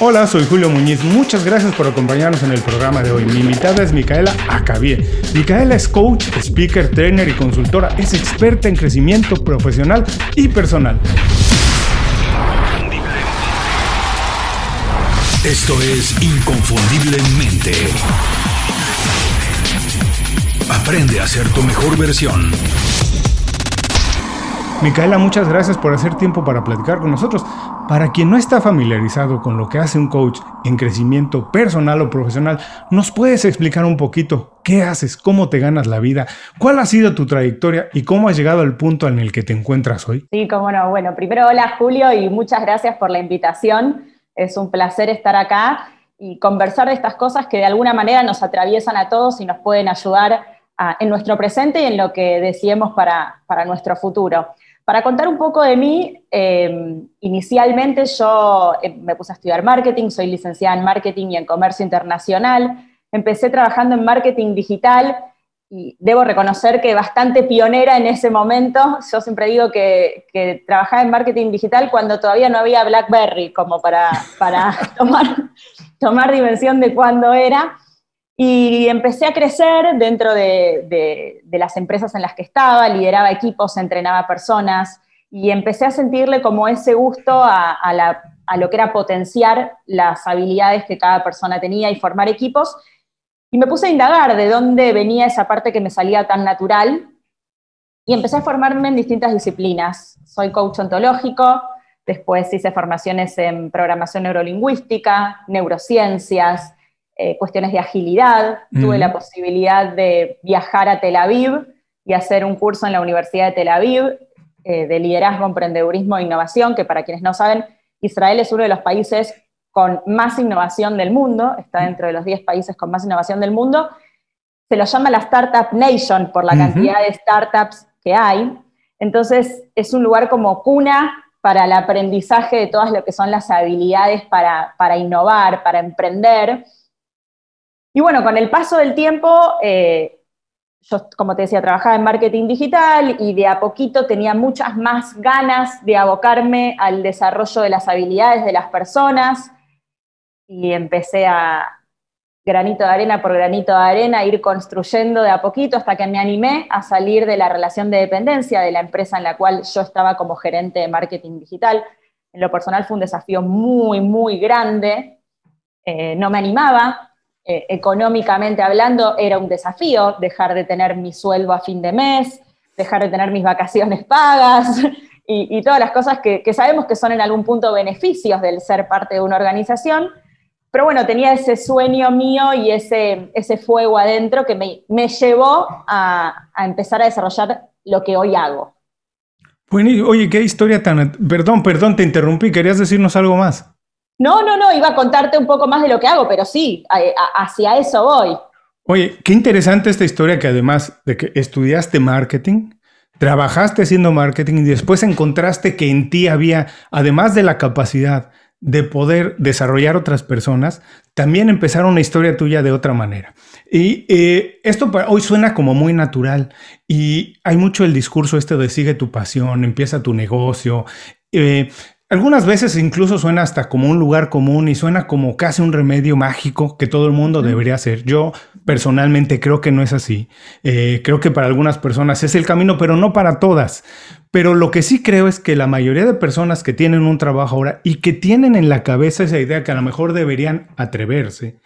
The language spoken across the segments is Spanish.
Hola, soy Julio Muñiz. Muchas gracias por acompañarnos en el programa de hoy. Mi invitada es Micaela Acabie. Micaela es coach, speaker, trainer y consultora. Es experta en crecimiento profesional y personal. Esto es Inconfundiblemente. Aprende a ser tu mejor versión. Micaela, muchas gracias por hacer tiempo para platicar con nosotros. Para quien no está familiarizado con lo que hace un coach en crecimiento personal o profesional, ¿nos puedes explicar un poquito qué haces, cómo te ganas la vida, cuál ha sido tu trayectoria y cómo has llegado al punto en el que te encuentras hoy? Sí, cómo no. Bueno, primero hola Julio y muchas gracias por la invitación. Es un placer estar acá y conversar de estas cosas que de alguna manera nos atraviesan a todos y nos pueden ayudar en nuestro presente y en lo que deseemos para, para nuestro futuro. Para contar un poco de mí, eh, inicialmente yo eh, me puse a estudiar marketing, soy licenciada en marketing y en comercio internacional. Empecé trabajando en marketing digital y debo reconocer que bastante pionera en ese momento. Yo siempre digo que, trabajaba en marketing digital cuando todavía no había BlackBerry, como para, para tomar, tomar dimensión de cuándo era. Y empecé a crecer dentro de, las empresas en las que estaba, lideraba equipos, entrenaba personas y empecé a sentirle como ese gusto a, lo que era potenciar las habilidades que cada persona tenía y formar equipos. Y me puse a indagar de dónde venía esa parte que me salía tan natural y empecé a formarme en distintas disciplinas. Soy coach ontológico, después hice formaciones en programación neurolingüística, neurociencias, eh, cuestiones de agilidad. Tuve la posibilidad de viajar a Tel Aviv y hacer un curso en la Universidad de Tel Aviv eh, de liderazgo, emprendedurismo e innovación, que para quienes no saben, Israel es uno de los países con más innovación del mundo, está dentro de los 10 países con más innovación del mundo. Se lo llama la Startup Nation por la cantidad de startups que hay. Entonces, es un lugar como cuna para el aprendizaje de todas lo que son las habilidades para, para innovar, para emprender. Y bueno, con el paso del tiempo, eh, yo, como te decía, trabajaba en marketing digital y de a poquito tenía muchas más ganas de abocarme al desarrollo de las habilidades de las personas y empecé a granito de arena por granito de arena, ir construyendo de a poquito hasta que me animé a salir de la relación de dependencia de la empresa en la cual yo estaba como gerente de marketing digital. En lo personal fue un desafío muy, muy grande. Eh, no me animaba, eh, económicamente hablando era un desafío dejar de tener mi sueldo a fin de mes, dejar de tener mis vacaciones pagas y, todas las cosas que, sabemos que son en algún punto beneficios del ser parte de una organización. Pero bueno, tenía ese sueño mío y ese, ese fuego adentro que me, me llevó a, a empezar a desarrollar lo que hoy hago. Bueno, oye, qué historia tan... Perdón, perdón, te interrumpí, querías decirnos algo más. No, no, no, iba a contarte un poco más de lo que hago, pero sí, hacia eso voy. Oye, qué interesante esta historia que además de que estudiaste marketing, trabajaste haciendo marketing y después encontraste que en ti había, además de la capacidad de poder desarrollar otras personas, también empezar una historia tuya de otra manera. Y eh, esto hoy suena como muy natural y hay mucho el discurso este de sigue tu pasión, empieza tu negocio. Eh, algunas veces incluso suena hasta como un lugar común y suena como casi un remedio mágico que todo el mundo debería hacer. Yo personalmente creo que no es así. Eh, creo que para algunas personas es el camino, pero no para todas. Pero lo que sí creo es que la mayoría de personas que tienen un trabajo ahora y que tienen en la cabeza esa idea que a lo mejor deberían atreverse,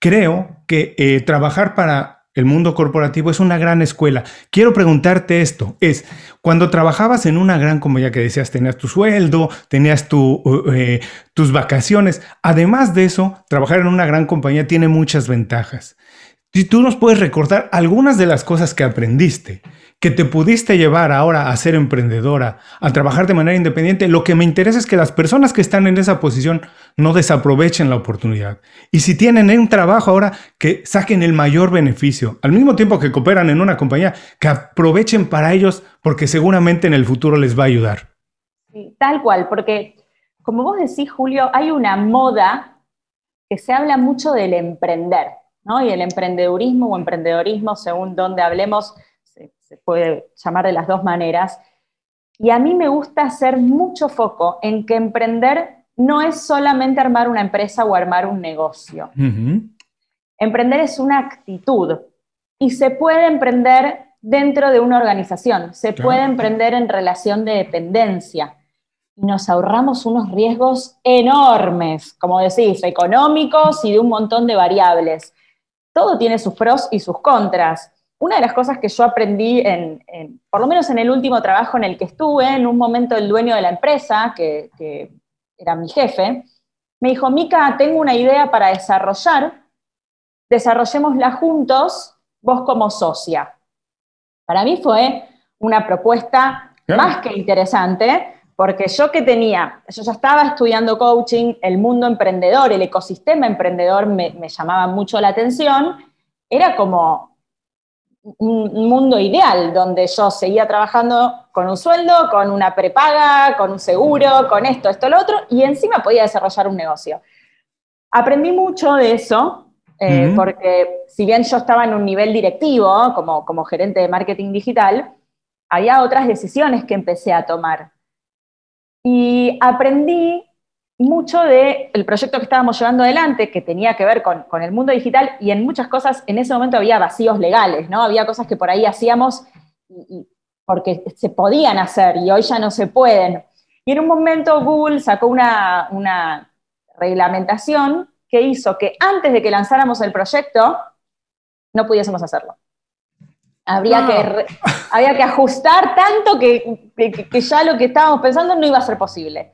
creo que eh, trabajar para el mundo corporativo es una gran escuela. Quiero preguntarte esto, es, cuando trabajabas en una gran compañía que decías, tenías tu sueldo, tenías tu, eh, tus vacaciones, además de eso, trabajar en una gran compañía tiene muchas ventajas. Si tú nos puedes recordar algunas de las cosas que aprendiste, que te pudiste llevar ahora a ser emprendedora, a trabajar de manera independiente, lo que me interesa es que las personas que están en esa posición no desaprovechen la oportunidad. Y si tienen un trabajo ahora, que saquen el mayor beneficio, al mismo tiempo que cooperan en una compañía, que aprovechen para ellos porque seguramente en el futuro les va a ayudar. tal cual, porque como vos decís, Julio, hay una moda que se habla mucho del emprender, ¿no? Y el emprendedurismo o emprendedorismo, según donde hablemos, se puede llamar de las dos maneras. Y a mí me gusta hacer mucho foco en que emprender no es solamente armar una empresa o armar un negocio. Emprender es una actitud y se puede emprender dentro de una organización, se puede emprender en relación de dependencia y nos ahorramos unos riesgos enormes, como decís, económicos y de un montón de variables. Todo tiene sus pros y sus contras. Una de las cosas que yo aprendí, en, por lo menos en el último trabajo en el que estuve, en un momento el dueño de la empresa, que, que era mi jefe, me dijo, Mica, tengo una idea para desarrollar, desarrollémosla juntos, vos como socia. Para mí fue una propuesta más que interesante, porque yo que tenía, yo ya estaba estudiando coaching, el mundo emprendedor, el ecosistema emprendedor me, llamaba mucho la atención, era como un mundo ideal, donde yo seguía trabajando con un sueldo, con una prepaga, con un seguro, con esto, esto, lo otro, y encima podía desarrollar un negocio. Aprendí mucho de eso, eh, porque si bien yo estaba en un nivel directivo, como, como gerente de marketing digital, había otras decisiones que empecé a tomar. Y aprendí mucho del el proyecto que estábamos llevando adelante, que tenía que ver con, con, el mundo digital, y en muchas cosas en ese momento había vacíos legales, ¿no? Había cosas que por ahí hacíamos porque se podían hacer y hoy ya no se pueden. Y en un momento Google sacó una, una reglamentación que hizo que antes de que lanzáramos el proyecto no pudiésemos hacerlo. Habría, que, había que ajustar tanto que, que, ya lo que estábamos pensando no iba a ser posible.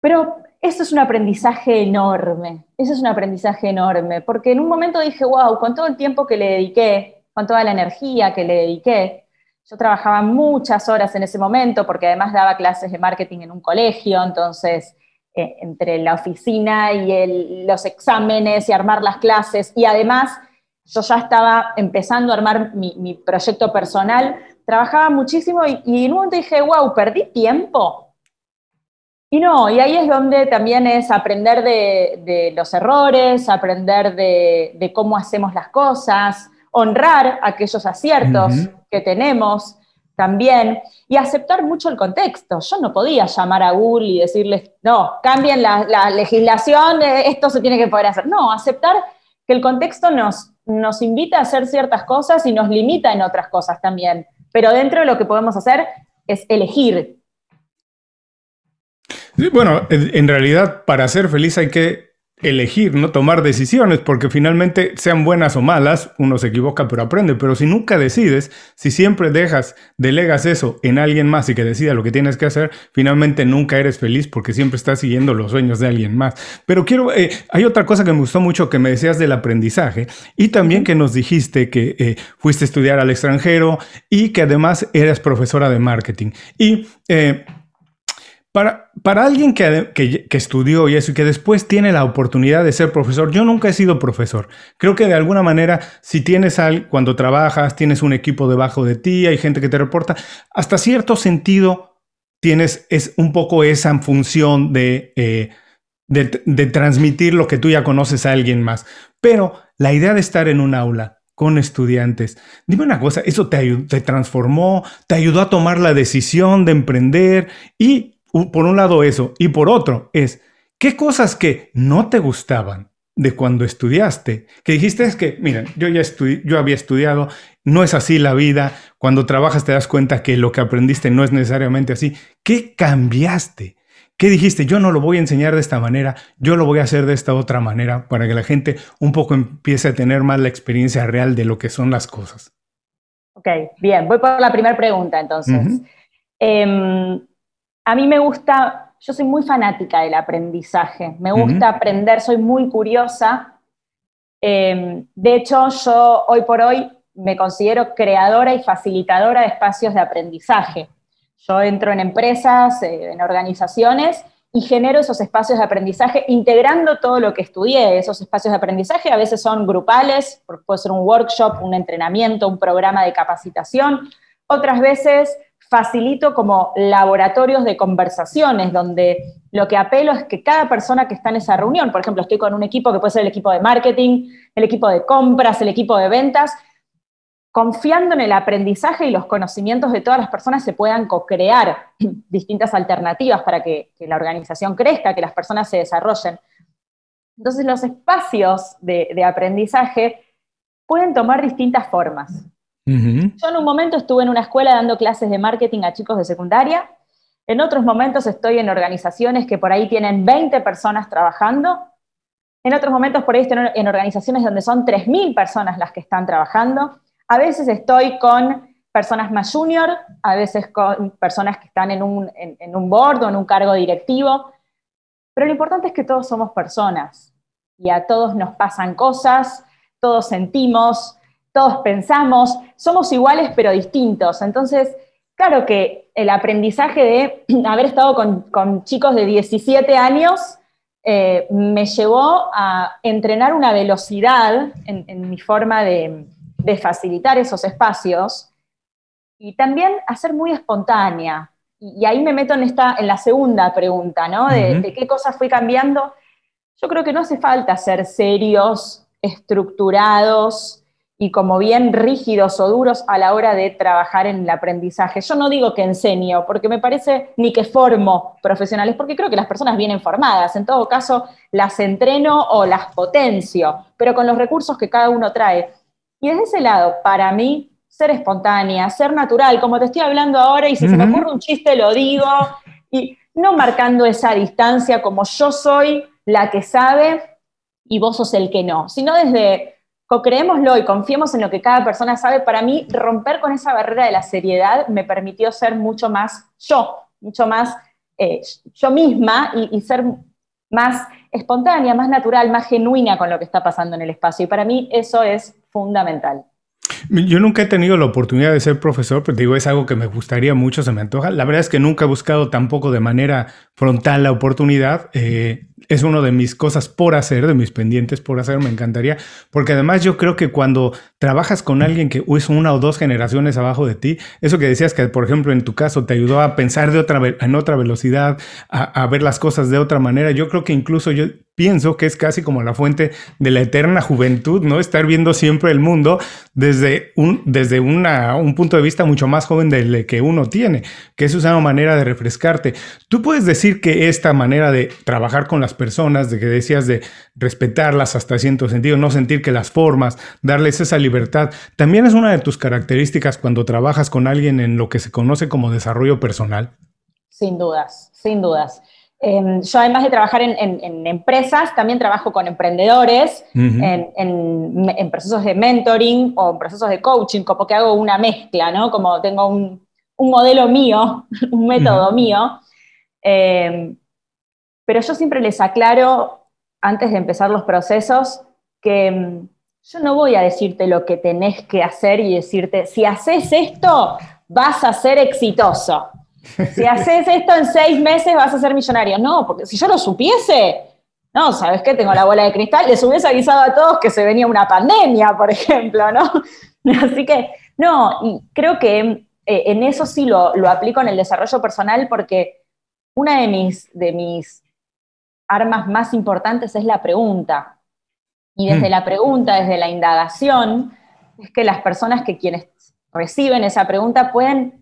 Pero eso es un aprendizaje enorme, eso es un aprendizaje enorme, porque en un momento dije, wow, con todo el tiempo que le dediqué, con toda la energía que le dediqué, yo trabajaba muchas horas en ese momento, porque además daba clases de marketing en un colegio, entonces eh, entre la oficina y los exámenes y armar las clases, y además yo ya estaba empezando a armar mi, proyecto personal, trabajaba muchísimo y, en un momento dije, wow, perdí tiempo. Y no, y ahí es donde también es aprender de, los errores, aprender de, cómo hacemos las cosas, honrar aquellos aciertos que tenemos también, y aceptar mucho el contexto. Yo no podía llamar a Google y decirles, no, cambien la, legislación, eh, esto se tiene que poder hacer. No, aceptar que el contexto nos, nos invita a hacer ciertas cosas y nos limita en otras cosas también. Pero dentro de lo que podemos hacer es elegir. Bueno, en realidad para ser feliz hay que elegir, no tomar decisiones, porque finalmente sean buenas o malas, uno se equivoca pero aprende, pero si nunca decides, si siempre dejas, delegas eso en alguien más y que decida lo que tienes que hacer, finalmente nunca eres feliz porque siempre estás siguiendo los sueños de alguien más. Pero quiero, eh, hay otra cosa que me gustó mucho que me decías del aprendizaje y también que nos dijiste que eh, fuiste a estudiar al extranjero y que además eras profesora de marketing. Y eh, para, alguien que, que, estudió y eso y que después tiene la oportunidad de ser profesor, yo nunca he sido profesor. Creo que de alguna manera, si tienes al, cuando trabajas, tienes un equipo debajo de ti, hay gente que te reporta, hasta cierto sentido tienes es un poco esa función de, eh, de, de transmitir lo que tú ya conoces a alguien más. Pero la idea de estar en un aula con estudiantes. Dime una cosa, ¿eso te, te transformó? ¿Te ayudó a tomar la decisión de emprender? Y por un lado eso, y por otro es, ¿qué cosas que no te gustaban de cuando estudiaste? Que dijiste es que, miren, yo ya yo había estudiado, no es así la vida, cuando trabajas te das cuenta que lo que aprendiste no es necesariamente así. ¿Qué cambiaste? ¿Qué dijiste? Yo no lo voy a enseñar de esta manera, yo lo voy a hacer de esta otra manera para que la gente un poco empiece a tener más la experiencia real de lo que son las cosas. Ok, bien, voy por la primera pregunta entonces. A mí me gusta, yo soy muy fanática del aprendizaje, me gusta aprender, soy muy curiosa. Em, de hecho, yo hoy por hoy me considero creadora y facilitadora de espacios de aprendizaje. Yo entro en empresas, eh, en organizaciones y genero esos espacios de aprendizaje integrando todo lo que estudié. Esos espacios de aprendizaje a veces son grupales, puede ser un workshop, un entrenamiento, un programa de capacitación. Otras veces facilito como laboratorios de conversaciones, donde lo que apelo es que cada persona que está en esa reunión, por ejemplo, estoy con un equipo que puede ser el equipo de marketing, el equipo de compras, el equipo de ventas, confiando en el aprendizaje y los conocimientos de todas las personas se puedan co-crear distintas alternativas para que, la organización crezca, que las personas se desarrollen. Entonces los espacios de, aprendizaje pueden tomar distintas formas. Yo en un momento estuve en una escuela dando clases de marketing a chicos de secundaria, en otros momentos estoy en organizaciones que por ahí tienen 20 personas trabajando, en otros momentos por ahí estoy en organizaciones donde son 3.000 personas las que están trabajando, a veces estoy con personas más junior, a veces con personas que están en un, en, un board o en un cargo directivo, pero lo importante es que todos somos personas y a todos nos pasan cosas, todos sentimos, todos pensamos, somos iguales pero distintos. Entonces, claro que el aprendizaje de haber estado con, chicos de 17 años eh, me llevó a entrenar una velocidad en mi forma de, de facilitar esos espacios y también hacer muy espontánea. Y, ahí me meto en, esta, en la segunda pregunta, ¿no? De, qué cosas fui cambiando. Yo creo que no hace falta ser serios, estructurados y como bien rígidos o duros a la hora de trabajar en el aprendizaje. Yo no digo que enseño, porque me parece ni que formo profesionales, porque creo que las personas vienen formadas. En todo caso, las entreno o las potencio, pero con los recursos que cada uno trae. Y desde ese lado, para mí, ser espontánea, ser natural, como te estoy hablando ahora, y si se me ocurre un chiste, lo digo, y no marcando esa distancia como yo soy la que sabe y vos sos el que no, sino desde co-creémoslo y confiemos en lo que cada persona sabe. Para mí, romper con esa barrera de la seriedad me permitió ser mucho más yo, mucho más eh, yo misma y, ser más espontánea, más natural, más genuina con lo que está pasando en el espacio. Y para mí eso es fundamental. Yo nunca he tenido la oportunidad de ser profesor, pero digo, es algo que me gustaría mucho, se me antoja. La verdad es que nunca he buscado tampoco de manera frontal la oportunidad. Eh, es una de mis cosas por hacer, de mis pendientes por hacer, me encantaría, porque además yo creo que cuando trabajas con alguien que es una o dos generaciones abajo de ti, eso que decías que, por ejemplo, en tu caso te ayudó a pensar de otra, en otra velocidad, a, ver las cosas de otra manera, yo creo que incluso yo pienso que es casi como la fuente de la eterna juventud, ¿no? Estar viendo siempre el mundo desde un, desde una, un punto de vista mucho más joven del que uno tiene, que es una manera de refrescarte. Tú puedes decir que esta manera de trabajar con las personas, de que decías de respetarlas hasta cierto sentido, no sentir que las formas, darles esa libertad, también es una de tus características cuando trabajas con alguien en lo que se conoce como desarrollo personal. Sin dudas, sin dudas. Em, yo además de trabajar en, empresas, también trabajo con emprendedores, en, procesos de mentoring o en procesos de coaching, como que hago una mezcla, ¿no? Como tengo un, modelo mío, un método mío. Em, pero yo siempre les aclaro, antes de empezar los procesos, que em, yo no voy a decirte lo que tenés que hacer y decirte, si haces esto, vas a ser exitoso. Si haces esto en seis meses vas a ser millonario. No, porque si yo lo supiese, no, ¿sabes qué? Tengo la bola de cristal, les hubiese avisado a todos que se venía una pandemia, por ejemplo, ¿no? Así que, no, y creo que eh, en eso sí lo, aplico en el desarrollo personal porque una de mis, de mis armas más importantes es la pregunta. Y desde mm. la pregunta, desde la indagación, es que las personas que quienes reciben esa pregunta pueden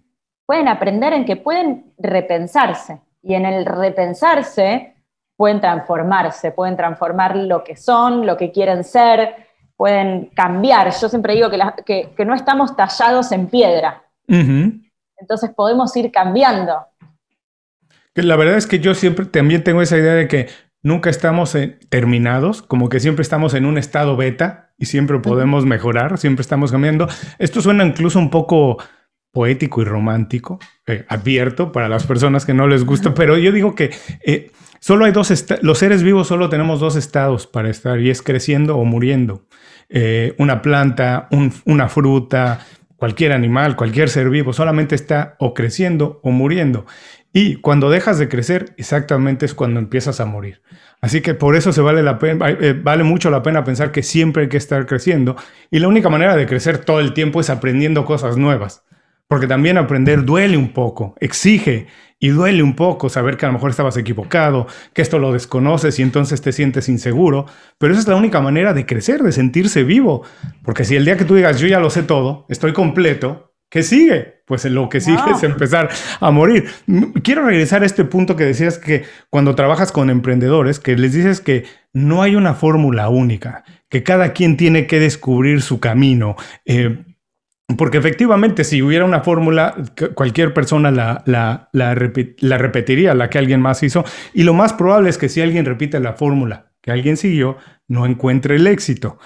pueden aprender en que pueden repensarse y en el repensarse pueden transformarse, pueden transformar lo que son, lo que quieren ser, pueden cambiar. Yo siempre digo que, que, no estamos tallados en piedra. Entonces podemos ir cambiando. La verdad es que yo siempre también tengo esa idea de que nunca estamos terminados, como que siempre estamos en un estado beta y siempre podemos mejorar, siempre estamos cambiando. Esto suena incluso un poco poético y romántico, eh, advierto para las personas que no les gusta, pero yo digo que eh, solo hay dos, los seres vivos solo tenemos dos estados para estar y es creciendo o muriendo. Eh, una planta, una fruta, cualquier animal, cualquier ser vivo, solamente está o creciendo o muriendo. Y cuando dejas de crecer, exactamente es cuando empiezas a morir. Así que por eso se vale, la pena, vale mucho la pena pensar que siempre hay que estar creciendo. Y la única manera de crecer todo el tiempo es aprendiendo cosas nuevas Porque también aprender duele un poco, exige y duele un poco saber que a lo mejor estabas equivocado, que esto lo desconoces y entonces te sientes inseguro. Pero esa es la única manera de crecer, de sentirse vivo. Porque si el día que tú digas, yo ya lo sé todo, estoy completo, ¿qué sigue? Pues lo que sigue es empezar a morir. Quiero regresar a este punto que decías que cuando trabajas con emprendedores, que les dices que no hay una fórmula única, que cada quien tiene que descubrir su camino. Eh, porque efectivamente, si hubiera una fórmula, cualquier persona la, la, la, repetiría, la que alguien más hizo. Y lo más probable es que si alguien repite la fórmula que alguien siguió, no encuentre el éxito.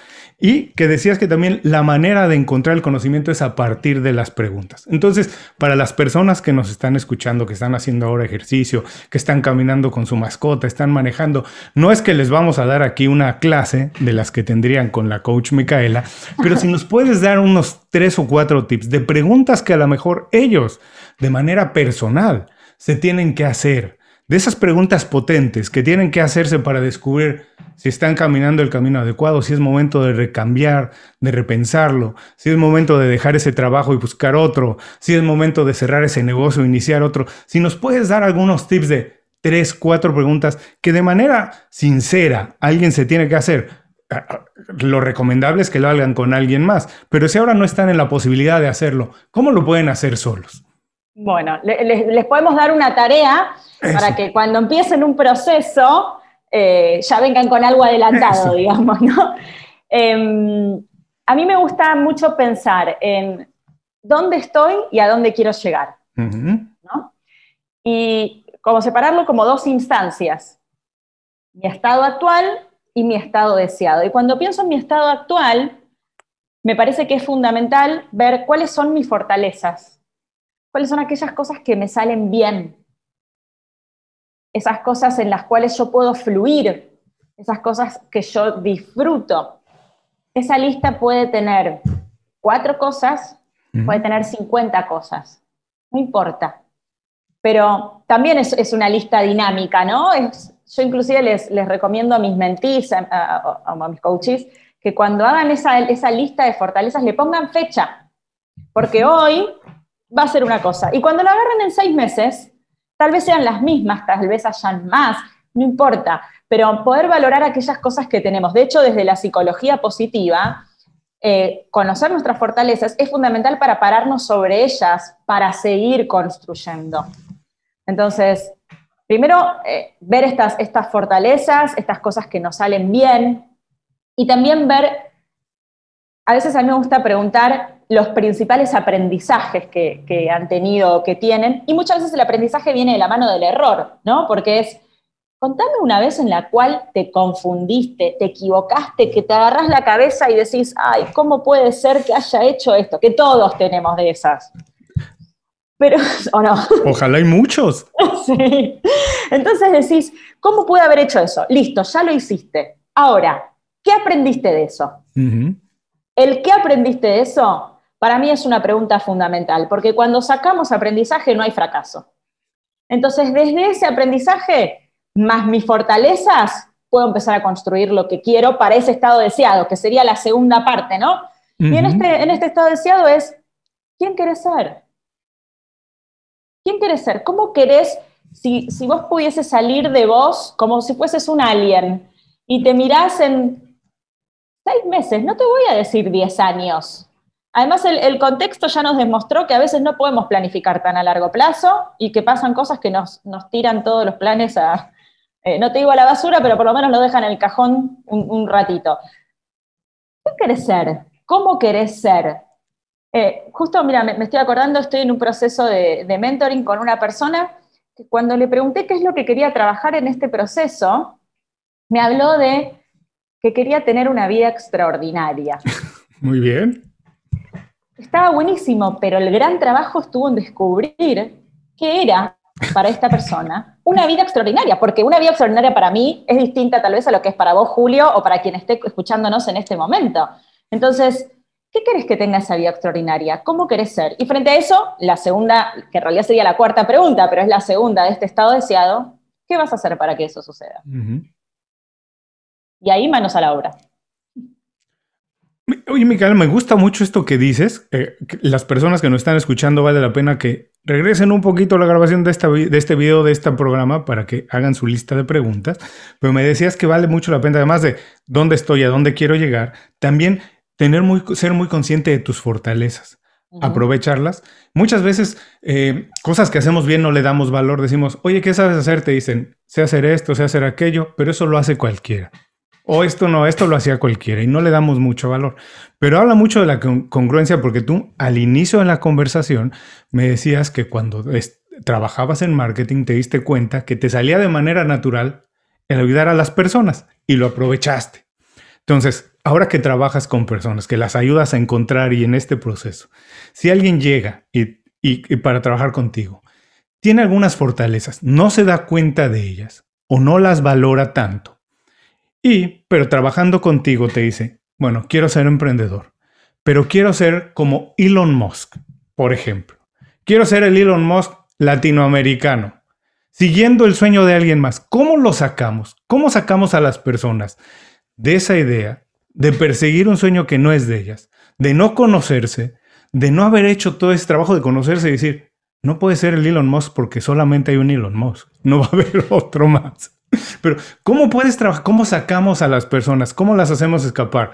Y que decías que también la manera de encontrar el conocimiento es a partir de las preguntas. Entonces, para las personas que nos están escuchando, que están haciendo ahora ejercicio, que están caminando con su mascota, están manejando, no es que les vamos a dar aquí una clase de las que tendrían con la coach Micaela, pero si nos puedes dar unos tres o cuatro tips de preguntas que a lo mejor ellos, de manera personal, se tienen que hacer de esas preguntas potentes que tienen que hacerse para descubrir si están caminando el camino adecuado, si es momento de recambiar, de repensarlo, si es momento de dejar ese trabajo y buscar otro, si es momento de cerrar ese negocio e iniciar otro. Si nos puedes dar algunos tips de tres, cuatro preguntas que de manera sincera alguien se tiene que hacer. Lo recomendable es que lo hagan con alguien más, pero si ahora no están en la posibilidad de hacerlo, ¿cómo lo pueden hacer solos? Bueno, les podemos dar una tarea para que cuando empiecen un proceso eh, ya vengan con algo adelantado, digamos, ¿no? Em, a mí me gusta mucho pensar en dónde estoy y a dónde quiero llegar, ¿no? Y como separarlo como dos instancias, mi estado actual y mi estado deseado. Y cuando pienso en mi estado actual, me parece que es fundamental ver cuáles son mis fortalezas, cuáles son aquellas cosas que me salen bien, esas cosas en las cuales yo puedo fluir, esas cosas que yo disfruto. Esa lista puede tener cuatro cosas, puede tener 50 cosas, no importa. Pero también es, una lista dinámica, ¿no? yo inclusive les, les, recomiendo a mis mentees, a, mis coaches, que cuando hagan esa, esa lista de fortalezas le pongan fecha, porque hoy va a ser una cosa. Y cuando lo agarren en seis meses, Tal vez sean las mismas, tal vez hayan más, no importa, pero poder valorar aquellas cosas que tenemos. De hecho, desde la psicología positiva, eh, conocer nuestras fortalezas es fundamental para pararnos sobre ellas, para seguir construyendo. Entonces, primero, eh, ver estas, estas fortalezas, estas cosas que nos salen bien, y también ver, a veces a mí me gusta preguntar los principales aprendizajes que, han tenido, que tienen, y muchas veces el aprendizaje viene de la mano del error, ¿no? Porque es, contame una vez en la cual te confundiste, te equivocaste, que te agarras la cabeza y decís, ay, ¿cómo puede ser que haya hecho esto? Que todos tenemos de esas. Pero, ¿o no? Ojalá hay muchos. sí. Entonces decís, ¿cómo pude haber hecho eso? Listo, ya lo hiciste. Ahora, ¿qué aprendiste de eso? El qué aprendiste de eso para mí es una pregunta fundamental, porque cuando sacamos aprendizaje no hay fracaso. Entonces, desde ese aprendizaje, más mis fortalezas, puedo empezar a construir lo que quiero para ese estado deseado, que sería la segunda parte, ¿no? Y en este, en este estado deseado es, ¿quién querés ser? ¿Quién querés ser? ¿Cómo querés, si, si vos pudieses salir de vos como si fueses un alien y te mirás en seis meses, no te voy a decir diez años, Además, el, contexto ya nos demostró que a veces no podemos planificar tan a largo plazo y que pasan cosas que nos, tiran todos los planes a, eh, no te digo a la basura, pero por lo menos lo dejan en el cajón un, ratito. ¿Qué querés ser? ¿Cómo querés ser? Eh, justo, mira, me, estoy acordando, estoy en un proceso de mentoring con una persona que cuando le pregunté qué es lo que quería trabajar en este proceso, me habló de que quería tener una vida extraordinaria. Muy bien estaba buenísimo, pero el gran trabajo estuvo en descubrir qué era para esta persona una vida extraordinaria, porque una vida extraordinaria para mí es distinta tal vez a lo que es para vos, Julio, o para quien esté escuchándonos en este momento. Entonces, ¿qué querés que tenga esa vida extraordinaria? ¿Cómo querés ser? Y frente a eso, la segunda, que en realidad sería la cuarta pregunta, pero es la segunda de este estado deseado, ¿qué vas a hacer para que eso suceda? Y ahí manos a la obra. Oye, Micaela, me gusta mucho esto que dices. Eh, las personas que nos están escuchando vale la pena que regresen un poquito a la grabación de, esta, de este video, de este programa, para que hagan su lista de preguntas. Pero me decías que vale mucho la pena, además de dónde estoy, a dónde quiero llegar, también tener muy, ser muy consciente de tus fortalezas. Aprovecharlas. Muchas veces, eh, cosas que hacemos bien no le damos valor. Decimos, oye, ¿qué sabes hacer? Te dicen, sé hacer esto, sé hacer aquello, pero eso lo hace cualquiera. O esto no, esto lo hacía cualquiera y no le damos mucho valor. Pero habla mucho de la congruencia porque tú al inicio de la conversación me decías que cuando trabajabas en marketing te diste cuenta que te salía de manera natural el ayudar a las personas y lo aprovechaste. Entonces, ahora que trabajas con personas, que las ayudas a encontrar y en este proceso, si alguien llega y, y para trabajar contigo, tiene algunas fortalezas, no se da cuenta de ellas o no las valora tanto, y, pero trabajando contigo te dice, bueno, quiero ser emprendedor, pero quiero ser como Elon Musk, por ejemplo. Quiero ser el Elon Musk latinoamericano, siguiendo el sueño de alguien más. ¿Cómo lo sacamos? ¿Cómo sacamos a las personas de esa idea de perseguir un sueño que no es de ellas, de no conocerse, de no haber hecho todo ese trabajo de conocerse y decir, no puede ser el Elon Musk porque solamente hay un Elon Musk, no va a haber otro más. Pero, ¿cómo puedes trabajar? ¿Cómo sacamos a las personas? ¿Cómo las hacemos escapar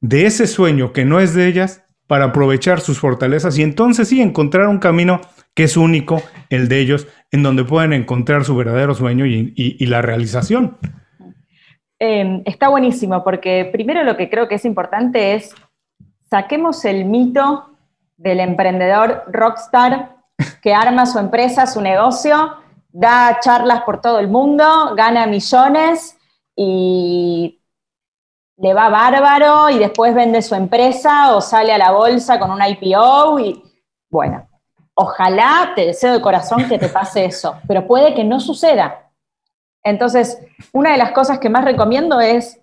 de ese sueño que no es de ellas para aprovechar sus fortalezas y entonces sí encontrar un camino que es único, el de ellos, en donde pueden encontrar su verdadero sueño y, la realización? Em, está buenísimo, porque primero lo que creo que es importante es saquemos el mito del emprendedor rockstar que arma su empresa, su negocio da charlas por todo el mundo, gana millones y le va bárbaro y después vende su empresa o sale a la bolsa con un IPO y bueno, ojalá te deseo de corazón que te pase eso, pero puede que no suceda. Entonces, una de las cosas que más recomiendo es,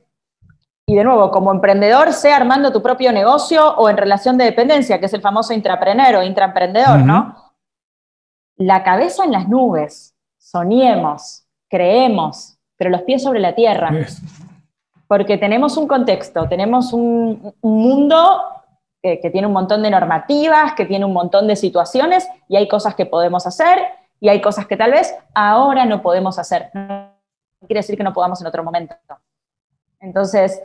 y de nuevo, como emprendedor, sea armando tu propio negocio o en relación de dependencia, que es el famoso intrapreneur o intraemprendedor, ¿no? La cabeza en las nubes, soñemos, creemos, pero los pies sobre la tierra. Porque tenemos un contexto, tenemos un, mundo que, tiene un montón de normativas, que tiene un montón de situaciones y hay cosas que podemos hacer y hay cosas que tal vez ahora no podemos hacer. No quiere decir que no podamos en otro momento. Entonces,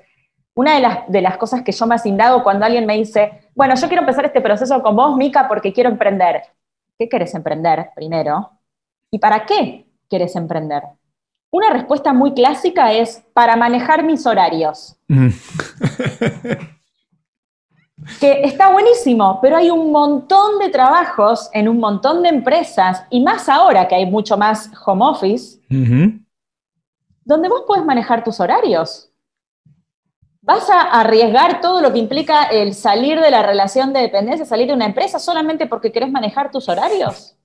una de las, de las cosas que yo más indago cuando alguien me dice, bueno, yo quiero empezar este proceso con vos, Mica, porque quiero emprender. ¿Qué querés emprender primero? ¿Y para qué quieres emprender? Una respuesta muy clásica es para manejar mis horarios. Mm. que está buenísimo, pero hay un montón de trabajos en un montón de empresas, y más ahora que hay mucho más home office, donde vos puedes manejar tus horarios. ¿Vas a arriesgar todo lo que implica el salir de la relación de dependencia, salir de una empresa solamente porque querés manejar tus horarios?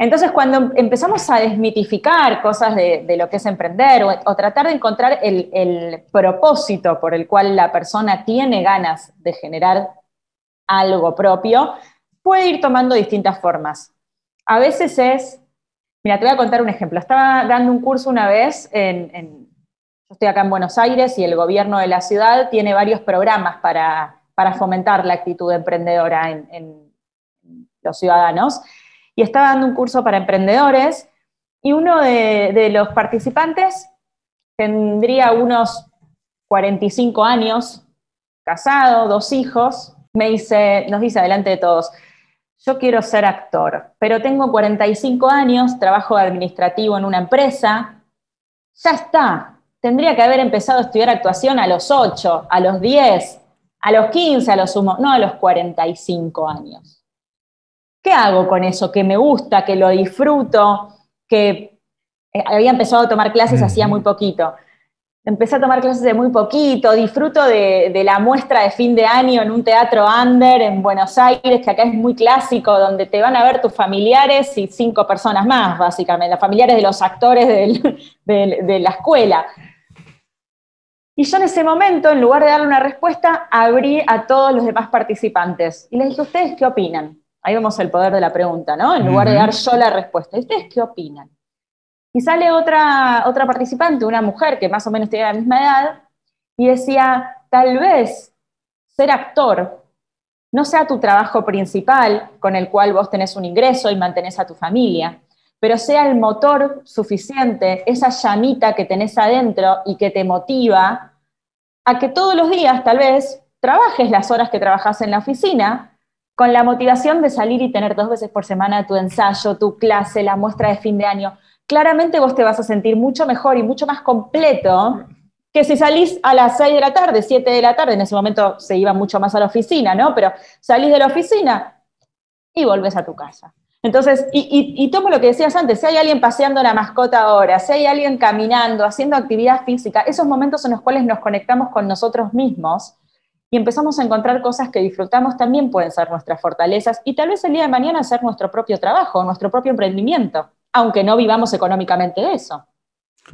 Entonces, cuando empezamos a desmitificar cosas de, lo que es emprender o, tratar de encontrar el, propósito por el cual la persona tiene ganas de generar algo propio, puede ir tomando distintas formas. A veces es, mira, te voy a contar un ejemplo. Estaba dando un curso una vez en, yo estoy acá en Buenos Aires y el gobierno de la ciudad tiene varios programas para, fomentar la actitud emprendedora en los ciudadanos y estaba dando un curso para emprendedores y uno de, los participantes tendría unos 45 años, casado, dos hijos, me dice, nos dice delante de todos, yo quiero ser actor, pero tengo 45 años, trabajo administrativo en una empresa, ya está, tendría que haber empezado a estudiar actuación a los 8, a los 10, a los 15, a los sumo, no a los 45 años. ¿Qué hago con eso? Que me gusta, que lo disfruto, que eh, había empezado a tomar clases hacía muy poquito. Empecé a tomar clases de muy poquito, disfruto de, la muestra de fin de año en un teatro under en Buenos Aires, que acá es muy clásico, donde te van a ver tus familiares y cinco personas más, básicamente, los familiares de los actores de la escuela. Y yo en ese momento, en lugar de darle una respuesta, abrí a todos los demás participantes y les dije, ¿ustedes qué opinan? Ahí vemos el poder de la pregunta, ¿no? En lugar de dar yo la respuesta. ¿Y ustedes qué opinan? Y sale otra, otra participante, una mujer que más o menos tiene la misma edad, y decía, tal vez ser actor no sea tu trabajo principal con el cual vos tenés un ingreso y mantenés a tu familia, pero sea el motor suficiente, esa llamita que tenés adentro y que te motiva a que todos los días tal vez trabajes las horas que trabajas en la oficina con la motivación de salir y tener dos veces por semana tu ensayo, tu clase, la muestra de fin de año. Claramente vos te vas a sentir mucho mejor y mucho más completo que si salís a las 6 de la tarde, 7 de la tarde, en ese momento se iba mucho más a la oficina, ¿no? Pero salís de la oficina y volvés a tu casa. Entonces, y, tomo lo que decías antes, si hay alguien paseando la mascota ahora, si hay alguien caminando, haciendo actividad física, esos momentos en los cuales nos conectamos con nosotros mismos y empezamos a encontrar cosas que disfrutamos también pueden ser nuestras fortalezas y tal vez el día de mañana ser nuestro propio trabajo, nuestro propio emprendimiento, aunque no vivamos económicamente de eso.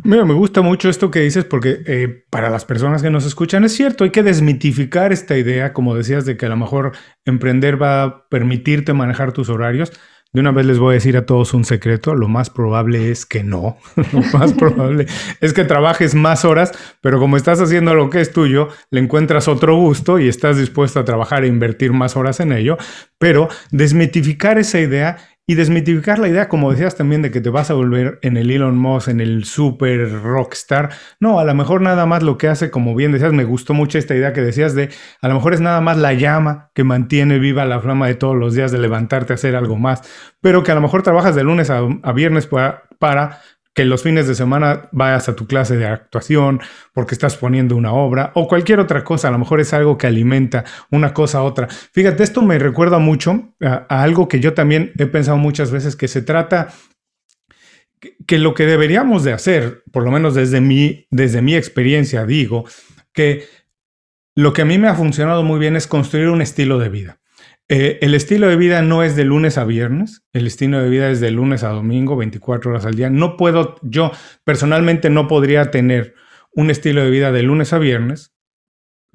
Mira, me gusta mucho esto que dices porque eh, para las personas que nos escuchan es cierto, hay que desmitificar esta idea, como decías, de que a lo mejor emprender va a permitirte manejar tus horarios. De una vez les voy a decir a todos un secreto, lo más probable es que no, lo más probable es que trabajes más horas, pero como estás haciendo lo que es tuyo, le encuentras otro gusto y estás dispuesto a trabajar e invertir más horas en ello, pero desmitificar esa idea y desmitificar la idea, como decías también, de que te vas a volver en el Elon Musk, en el super rockstar. No, a lo mejor nada más lo que hace, como bien decías, me gustó mucho esta idea que decías de, a lo mejor es nada más la llama que mantiene viva la flama de todos los días de levantarte a hacer algo más, pero que a lo mejor trabajas de lunes a, viernes para, para que los fines de semana vayas a tu clase de actuación porque estás poniendo una obra o cualquier otra cosa. A lo mejor es algo que alimenta una cosa a otra. Fíjate, esto me recuerda mucho a, algo que yo también he pensado muchas veces, que se trata que, lo que deberíamos de hacer, por lo menos desde mi, desde mi experiencia, digo, que lo que a mí me ha funcionado muy bien es construir un estilo de vida. Eh, el estilo de vida no es de lunes a viernes, el estilo de vida es de lunes a domingo, 24 horas al día. No puedo, yo personalmente no podría tener un estilo de vida de lunes a viernes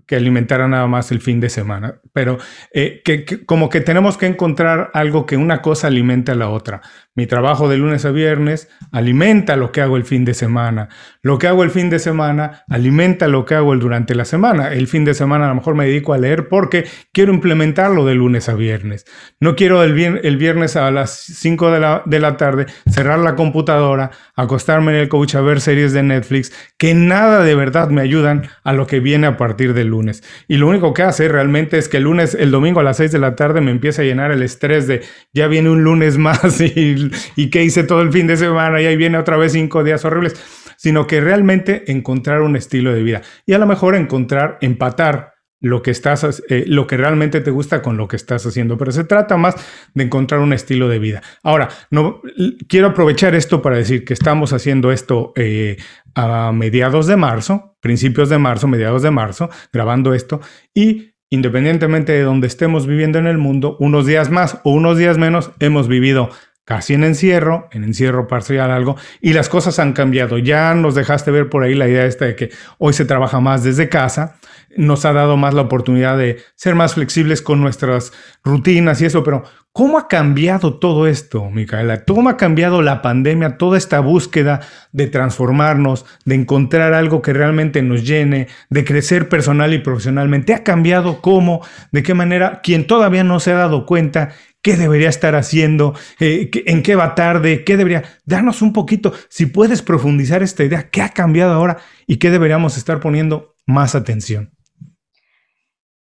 que alimentara nada más el fin de semana, pero eh, que, como que tenemos que encontrar algo que una cosa alimente a la otra. Mi trabajo de lunes a viernes alimenta lo que hago el fin de semana. Lo que hago el fin de semana alimenta lo que hago el durante la semana. El fin de semana a lo mejor me dedico a leer porque quiero implementarlo de lunes a viernes. No quiero el, viernes a las 5 de la, de la tarde cerrar la computadora, acostarme en el coach a ver series de Netflix que nada de verdad me ayudan a lo que viene a partir del lunes. Y lo único que hace realmente es que el lunes, el domingo a las 6 de la tarde me empieza a llenar el estrés de ya viene un lunes más y, y que hice todo el fin de semana y ahí viene otra vez cinco días horribles, sino que realmente encontrar un estilo de vida y a lo mejor encontrar, empatar lo que estás, eh, lo que realmente te gusta con lo que estás haciendo, pero se trata más de encontrar un estilo de vida. Ahora, no quiero aprovechar esto para decir que estamos haciendo esto eh, a mediados de marzo, principios de marzo, mediados de marzo, grabando esto y independientemente de donde estemos viviendo en el mundo, unos días más o unos días menos, hemos vivido casi en encierro, en encierro parcial algo, y las cosas han cambiado. Ya nos dejaste ver por ahí la idea esta de que hoy se trabaja más desde casa, nos ha dado más la oportunidad de ser más flexibles con nuestras rutinas y eso, pero ¿cómo ha cambiado todo esto, Micaela? ¿Cómo ha cambiado la pandemia, toda esta búsqueda de transformarnos, de encontrar algo que realmente nos llene, de crecer personal y profesionalmente? ¿Ha cambiado cómo? ¿De qué manera? Quien todavía no se ha dado cuenta qué debería estar haciendo, eh, en qué va tarde, qué debería... Darnos un poquito, si puedes profundizar esta idea, qué ha cambiado ahora y qué deberíamos estar poniendo más atención.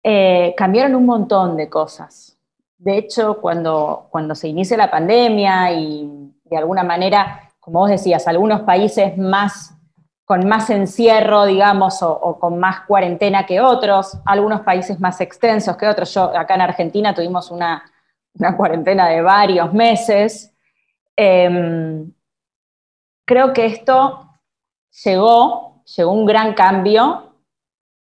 Eh, cambiaron un montón de cosas. De hecho, cuando, cuando se inicia la pandemia y de alguna manera, como vos decías, algunos países más con más encierro, digamos, o, con más cuarentena que otros, algunos países más extensos que otros. Yo acá en Argentina tuvimos una, cuarentena de varios meses. Em, creo que esto llegó, llegó un gran cambio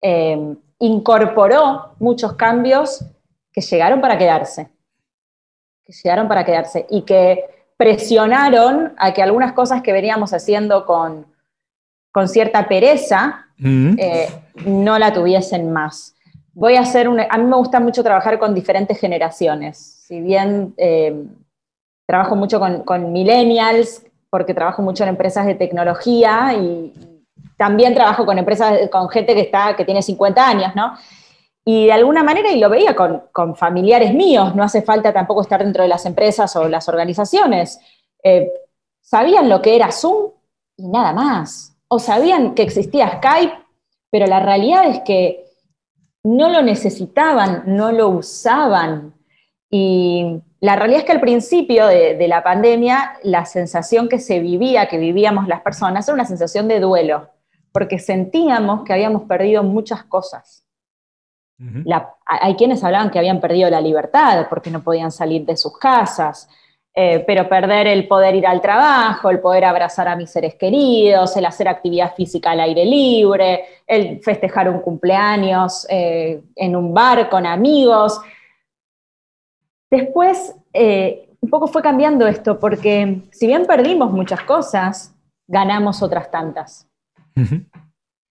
em, incorporó muchos cambios que llegaron para quedarse, que llegaron para quedarse y que presionaron a que algunas cosas que veníamos haciendo con, con cierta pereza mm. eh, no la tuviesen más. Voy a hacer un, a mí me gusta mucho trabajar con diferentes generaciones, si bien eh, trabajo mucho con, con millennials, porque trabajo mucho en empresas de tecnología y, también trabajo con empresas, con gente que, está, que tiene 50 años, ¿no? Y de alguna manera, y lo veía con, familiares míos, no hace falta tampoco estar dentro de las empresas o las organizaciones, eh, sabían lo que era Zoom y nada más. O sabían que existía Skype, pero la realidad es que no lo necesitaban, no lo usaban. Y la realidad es que al principio de, de, la pandemia, la sensación que se vivía, que vivíamos las personas, era una sensación de duelo, porque sentíamos que habíamos perdido muchas cosas hay quienes hablaban que habían perdido la libertad porque no podían salir de sus casas, eh, pero perder el poder ir al trabajo, el poder abrazar a mis seres queridos, el hacer actividad física al aire libre, el festejar un cumpleaños eh, en un bar con amigos. Después, eh, un poco fue cambiando esto, porque si bien perdimos muchas cosas, ganamos otras tantas.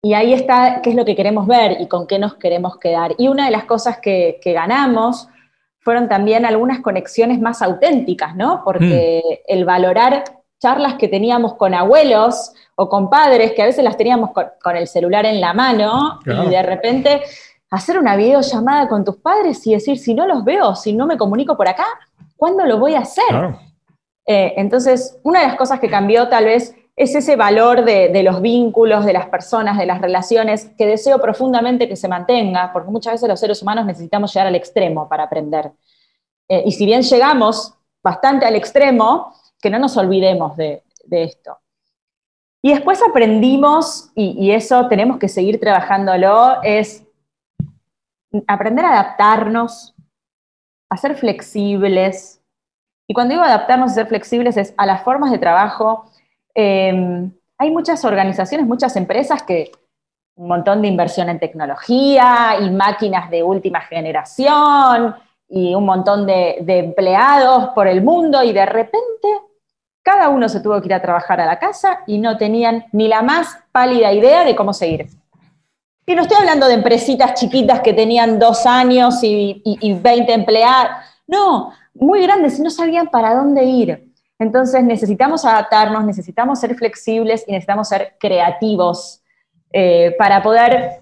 Y ahí está qué es lo que queremos ver y con qué nos queremos quedar. Y una de las cosas que, ganamos fueron también algunas conexiones más auténticas, ¿no? Porque mm. el valorar charlas que teníamos con abuelos o con padres, que a veces las teníamos con, el celular en la mano, y de repente hacer una videollamada con tus padres y decir, si no los veo, si no me comunico por acá, ¿cuándo lo voy a hacer? Eh, entonces, una de las cosas que cambió tal vez es ese valor de, los vínculos, de las personas, de las relaciones, que deseo profundamente que se mantenga, porque muchas veces los seres humanos necesitamos llegar al extremo para aprender. Eh, y si bien llegamos bastante al extremo, que no nos olvidemos de, esto. Y después aprendimos, y, eso tenemos que seguir trabajándolo, es aprender a adaptarnos, a ser flexibles. Y cuando digo adaptarnos y ser flexibles es a las formas de trabajo, Em, hay muchas organizaciones, muchas empresas que un montón de inversión en tecnología y máquinas de última generación y un montón de, empleados por el mundo y de repente cada uno se tuvo que ir a trabajar a la casa y no tenían ni la más pálida idea de cómo seguir. Y no estoy hablando de empresitas chiquitas que tenían dos años y, y 20 empleados, no, muy grandes y no sabían para dónde ir. Entonces necesitamos adaptarnos, necesitamos ser flexibles y necesitamos ser creativos eh, para poder,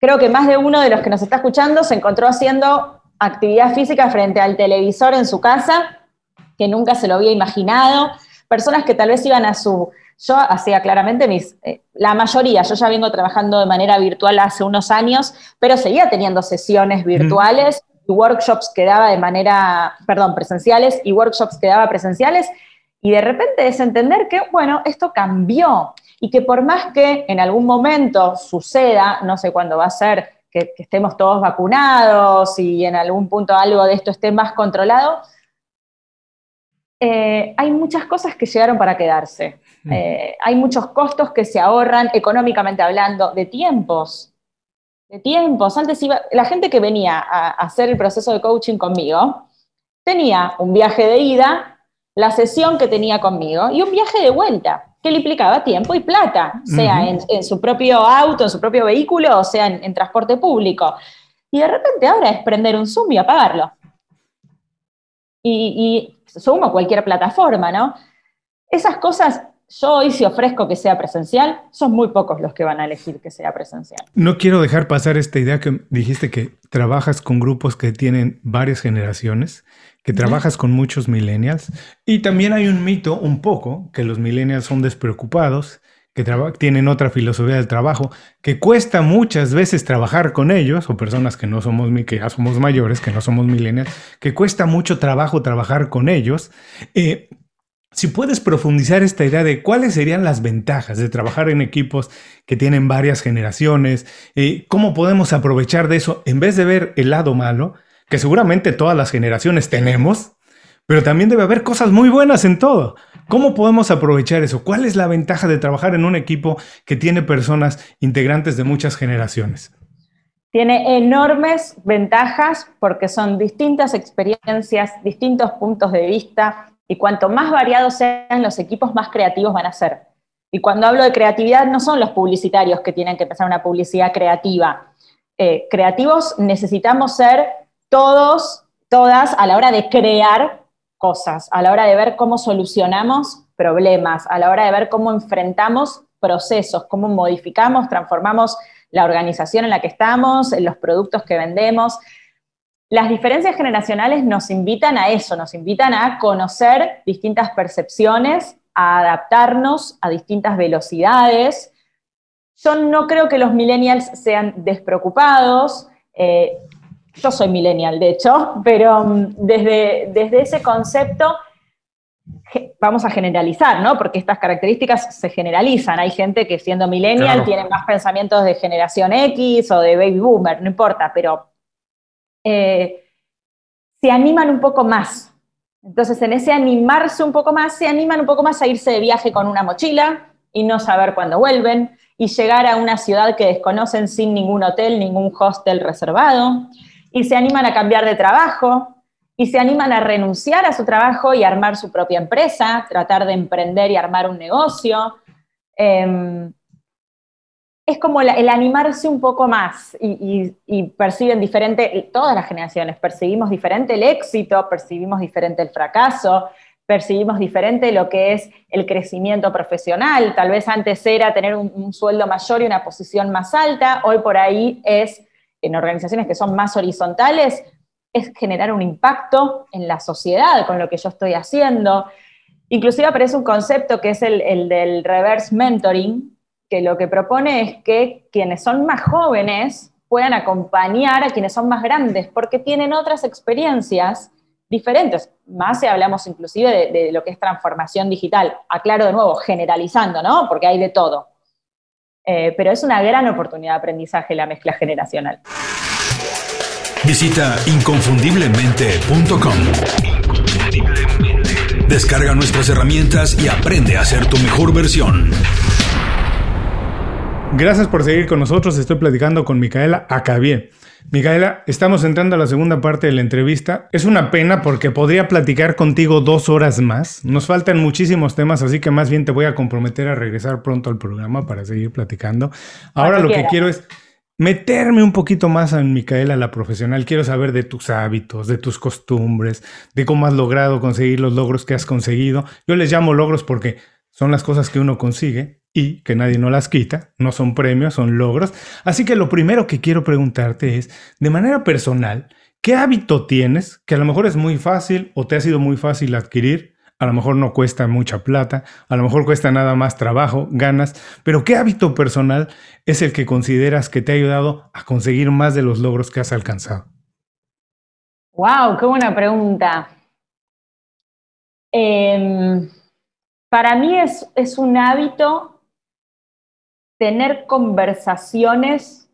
creo que más de uno de los que nos está escuchando se encontró haciendo actividad física frente al televisor en su casa, que nunca se lo había imaginado, personas que tal vez iban a su, yo hacía claramente mis, eh, la mayoría, yo ya vengo trabajando de manera virtual hace unos años, pero seguía teniendo sesiones virtuales y workshops que daba de manera, perdón, presenciales y workshops que daba presenciales. Y de repente es entender que, bueno, esto cambió y que por más que en algún momento suceda, no sé cuándo va a ser, que, estemos todos vacunados y en algún punto algo de esto esté más controlado, eh, hay muchas cosas que llegaron para quedarse. Mm. Eh, hay muchos costos que se ahorran económicamente hablando, de tiempos, de tiempos. Antes iba, la gente que venía a, hacer el proceso de coaching conmigo tenía un viaje de ida, la sesión que tenía conmigo y un viaje de vuelta, que le implicaba tiempo y plata, sea en, su propio auto, en su propio vehículo, o sea en, transporte público. Y de repente ahora es prender un Zoom y apagarlo. Y, y Zoom o cualquier plataforma, ¿no? Esas cosas yo hoy si ofrezco que sea presencial, son muy pocos los que van a elegir que sea presencial. No quiero dejar pasar esta idea que dijiste que trabajas con grupos que tienen varias generaciones, que trabajas con muchos millennials y también hay un mito un poco que los millennials son despreocupados, que tienen otra filosofía del trabajo, que cuesta muchas veces trabajar con ellos, o personas que no somos, que ya somos mayores, que no somos millennials, que cuesta mucho trabajo trabajar con ellos. Eh, si puedes profundizar esta idea de cuáles serían las ventajas de trabajar en equipos que tienen varias generaciones, eh, cómo podemos aprovechar de eso en vez de ver el lado malo, que seguramente todas las generaciones tenemos, pero también debe haber cosas muy buenas en todo. ¿Cómo podemos aprovechar eso? ¿Cuál es la ventaja de trabajar en un equipo que tiene personas integrantes de muchas generaciones? Tiene enormes ventajas porque son distintas experiencias, distintos puntos de vista, y cuanto más variados sean los equipos, más creativos van a ser. Y cuando hablo de creatividad, no son los publicitarios que tienen que empezar una publicidad creativa. Eh, creativos necesitamos ser todos, todas, a la hora de crear cosas, a la hora de ver cómo solucionamos problemas, a la hora de ver cómo enfrentamos procesos, cómo modificamos, transformamos la organización en la que estamos, los productos que vendemos. Las diferencias generacionales nos invitan a eso, nos invitan a conocer distintas percepciones, a adaptarnos a distintas velocidades. Yo no creo que los millennials sean despreocupados. Eh, yo soy millennial, de hecho, pero mm, desde, desde ese concepto vamos a generalizar, ¿no? Porque estas características se generalizan. Hay gente que siendo millennial tiene más pensamientos de generación X o de baby boomer, no importa, pero eh, se animan un poco más. Entonces, en ese animarse un poco más, se animan un poco más a irse de viaje con una mochila y no saber cuándo vuelven y llegar a una ciudad que desconocen sin ningún hotel, ningún hostel reservado y se animan a cambiar de trabajo y se animan a renunciar a su trabajo y armar su propia empresa, tratar de emprender y armar un negocio. Em, es como el animarse un poco más y, perciben diferente, todas las generaciones, percibimos diferente el éxito, percibimos diferente el fracaso, percibimos diferente lo que es el crecimiento profesional. Tal vez antes era tener un sueldo mayor y una posición más alta, hoy por ahí es, en organizaciones que son más horizontales, es generar un impacto en la sociedad con lo que yo estoy haciendo. Inclusive aparece un concepto que es el, del reverse mentoring, que lo que propone es que quienes son más jóvenes puedan acompañar a quienes son más grandes, porque tienen otras experiencias diferentes. Más si hablamos inclusive de, lo que es transformación digital. Aclaro de nuevo, generalizando, ¿no? Porque hay de todo. Eh, pero es una gran oportunidad de aprendizaje la mezcla generacional. Visita inconfundiblemente.com. Descarga nuestras herramientas y aprende a ser tu mejor versión. Gracias por seguir con nosotros. Estoy platicando con Micaela Acabie. Micaela, estamos entrando a la segunda parte de la entrevista. Es una pena porque podría platicar contigo dos horas más. Nos faltan muchísimos temas, así que más bien te voy a comprometer a regresar pronto al programa para seguir platicando. Ahora lo que quiero es meterme un poquito más en Micaela, la profesional. Quiero saber de tus hábitos, de tus costumbres, de cómo has logrado conseguir los logros que has conseguido. Yo les llamo logros porque son las cosas que uno consigue y que nadie no las quita, no son premios, son logros. Así que lo primero que quiero preguntarte es, de manera personal, ¿qué hábito tienes que a lo mejor es muy fácil o te ha sido muy fácil adquirir a lo mejor no cuesta mucha plata, a lo mejor cuesta nada más trabajo, ganas, pero ¿qué hábito personal es el que consideras que te ha ayudado a conseguir más de los logros que has alcanzado? ¡Wow! ¡Qué buena pregunta! Em, para mí es, es un hábito tener conversaciones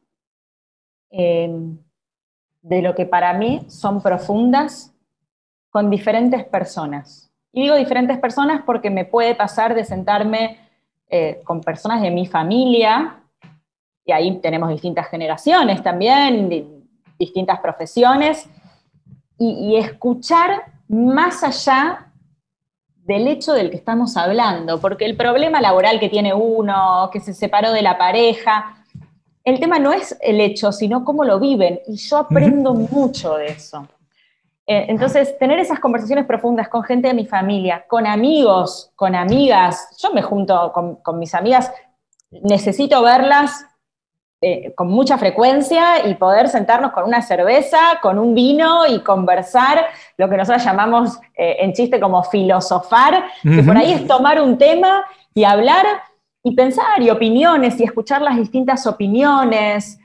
em, de lo que para mí son profundas con diferentes personas. Y digo diferentes personas porque me puede pasar de sentarme eh, con personas de mi familia, y ahí tenemos distintas generaciones también, distintas profesiones, y, escuchar más allá del hecho del que estamos hablando, porque el problema laboral que tiene uno, que se separó de la pareja, el tema no es el hecho, sino cómo lo viven, y yo aprendo mucho de eso. Eh, entonces, tener esas conversaciones profundas con gente de mi familia, con amigos, con amigas, yo me junto con, mis amigas, necesito verlas eh, con mucha frecuencia y poder sentarnos con una cerveza, con un vino y conversar, lo que nosotros llamamos eh, en chiste como filosofar, que por ahí es tomar un tema y hablar y pensar y opiniones y escuchar las distintas opiniones,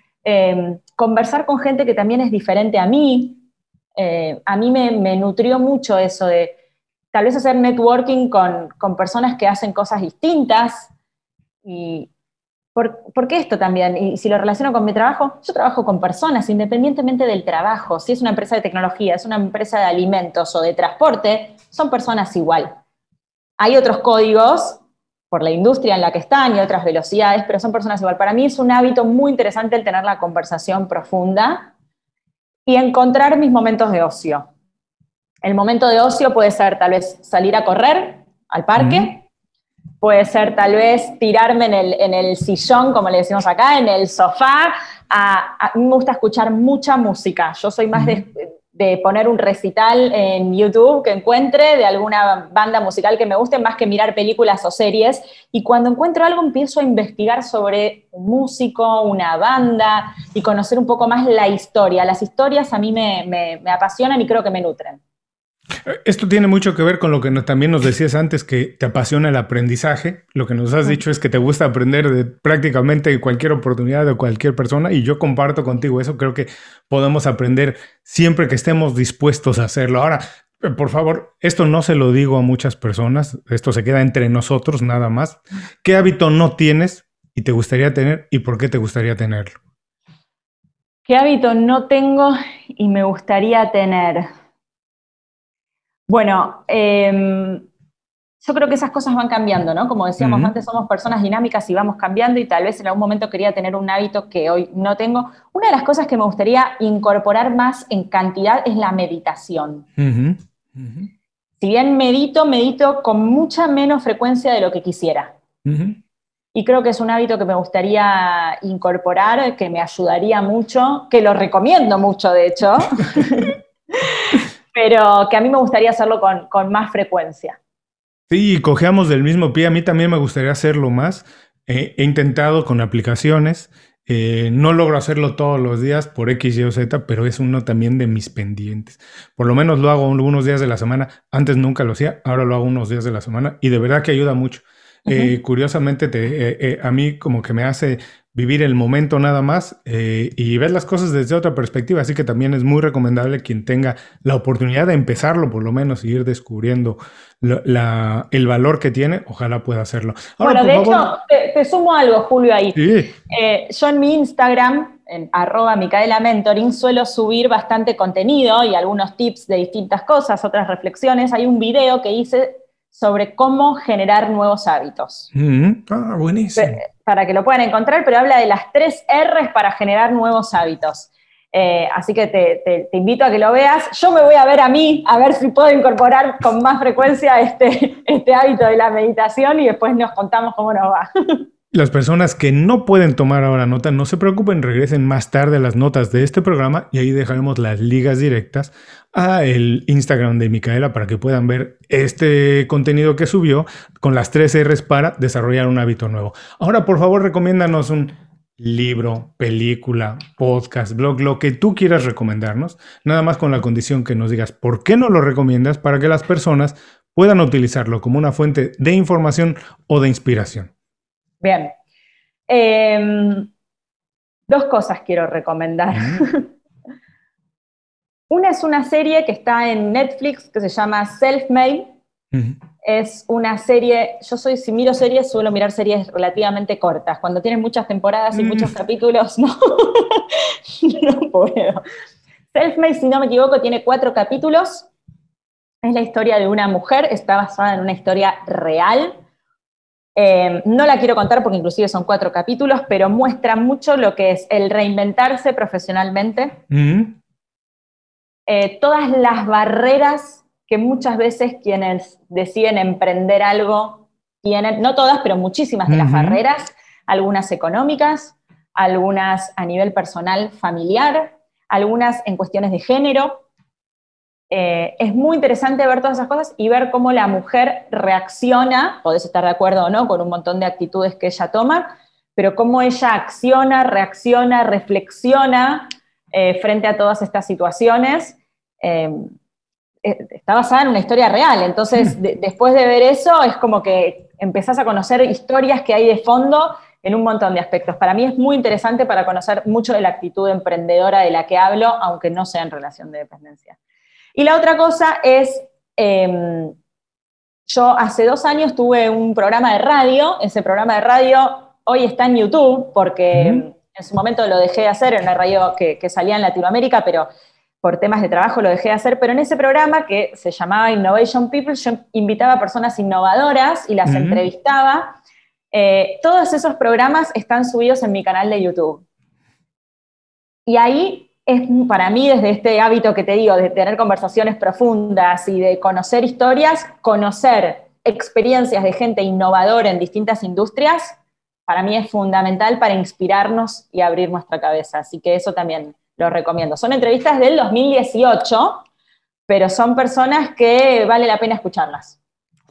conversar con gente que también es diferente a mí, eh, a mí me, nutrió mucho eso de tal vez hacer networking con, personas que hacen cosas distintas. Y, ¿por, qué esto también? Y si lo relaciono con mi trabajo, yo trabajo con personas, independientemente del trabajo. Si es una empresa de tecnología, es una empresa de alimentos o de transporte, son personas igual. Hay otros códigos por la industria en la que están y otras velocidades, pero son personas igual. Para mí es un hábito muy interesante el tener la conversación profunda y encontrar mis momentos de ocio. El momento de ocio puede ser tal vez salir a correr al parque, puede ser tal vez tirarme en el, sillón, como le decimos acá, en el sofá. A, mí me gusta escuchar mucha música. Yo soy más de de poner un recital en YouTube que encuentre de alguna banda musical que me guste, más que mirar películas o series. Y cuando encuentro algo empiezo a investigar sobre un músico, una banda y conocer un poco más la historia. Las historias a mí me, apasionan y creo que me nutren. Esto tiene mucho que ver con lo que también nos decías antes, que te apasiona el aprendizaje. Lo que nos has dicho es que te gusta aprender de prácticamente cualquier oportunidad de cualquier persona y yo comparto contigo eso. Creo que podemos aprender siempre que estemos dispuestos a hacerlo. Ahora, por favor, esto no se lo digo a muchas personas, esto se queda entre nosotros nada más. ¿Qué hábito no tienes y te gustaría tener y por qué te gustaría tenerlo? ¿Qué hábito no tengo y me gustaría tener? Bueno, em, yo creo que esas cosas van cambiando, ¿no? Como decíamos antes, somos personas dinámicas y vamos cambiando y tal vez en algún momento quería tener un hábito que hoy no tengo. Una de las cosas que me gustaría incorporar más en cantidad es la meditación. Si bien medito, medito con mucha menos frecuencia de lo que quisiera. Y creo que es un hábito que me gustaría incorporar, que me ayudaría mucho, que lo recomiendo mucho, de hecho. pero que a mí me gustaría hacerlo con, más frecuencia. Sí, cojeamos del mismo pie. A mí también me gustaría hacerlo más. he intentado con aplicaciones. Eh, no logro hacerlo todos los días por X, Y o Z, pero es uno también de mis pendientes. Por lo menos lo hago algunos días de la semana. Antes nunca lo hacía, ahora lo hago unos días de la semana y de verdad que ayuda mucho. Eh, curiosamente, te, eh, a mí como que me hace vivir el momento nada más eh, y ver las cosas desde otra perspectiva. Así que también es muy recomendable quien tenga la oportunidad de empezarlo, por lo menos, y ir descubriendo el valor que tiene, ojalá pueda hacerlo. bueno, de hecho, te, sumo algo, Julio, ahí. Eh, yo en mi Instagram, en arroba Micaela Mentoring, suelo subir bastante contenido y algunos tips de distintas cosas, otras reflexiones. Hay un video que hice sobre cómo generar nuevos hábitos. Mm, ah, buenísimo. Para que lo puedan encontrar, pero habla de las tres R's para generar nuevos hábitos. Eh, así que te, invito a que lo veas. Yo me voy a ver a mí, a ver si puedo incorporar con más frecuencia este, este hábito de la meditación y después nos contamos cómo nos va. Las personas que no pueden tomar ahora nota, no se preocupen, regresen más tarde a las notas de este programa y ahí dejaremos las ligas directas a el Instagram de Micaela para que puedan ver este contenido que subió con las tres R's para desarrollar un hábito nuevo. Ahora, por favor, recomiéndanos un libro, película, podcast, blog, lo que tú quieras recomendarnos, nada más con la condición que nos digas por qué no lo recomiendas para que las personas puedan utilizarlo como una fuente de información o de inspiración. Bien. Em, dos cosas quiero recomendar. una es una serie que está en Netflix que se llama Self-Made. Es una serie, yo soy, si miro series, suelo mirar series relativamente cortas. Cuando tienen muchas temporadas y mm. muchos capítulos, no, no puedo. Self-Made, si no me equivoco, tiene cuatro capítulos. Es la historia de una mujer, está basada en una historia real eh, no la quiero contar porque inclusive son cuatro capítulos, pero muestra mucho lo que es el reinventarse profesionalmente, mm. eh, todas las barreras que muchas veces quienes deciden emprender algo tienen, no todas, pero muchísimas de las barreras, algunas económicas, algunas a nivel personal familiar, algunas en cuestiones de género, eh, es muy interesante ver todas esas cosas y ver cómo la mujer reacciona, podés estar de acuerdo o no con un montón de actitudes que ella toma, pero cómo ella acciona, reacciona, reflexiona eh, frente a todas estas situaciones. Eh, está basada en una historia real, entonces mm. después de ver eso es como que empezás a conocer historias que hay de fondo en un montón de aspectos. Para mí es muy interesante para conocer mucho de la actitud emprendedora de la que hablo, aunque no sea en relación de dependencia. Y la otra cosa es, em, yo hace dos años tuve un programa de radio, ese programa de radio hoy está en YouTube porque en su momento lo dejé de hacer, en una radio que, salía en Latinoamérica, pero por temas de trabajo lo dejé de hacer, pero en ese programa que se llamaba Innovation People, yo invitaba a personas innovadoras y las entrevistaba. Eh, todos esos programas están subidos en mi canal de YouTube. Y ahí es para mí desde este hábito que te digo, de tener conversaciones profundas y de conocer historias, conocer experiencias de gente innovadora en distintas industrias, para mí es fundamental para inspirarnos y abrir nuestra cabeza. Así que eso también lo recomiendo. Son entrevistas del 2018, pero son personas que vale la pena escucharlas.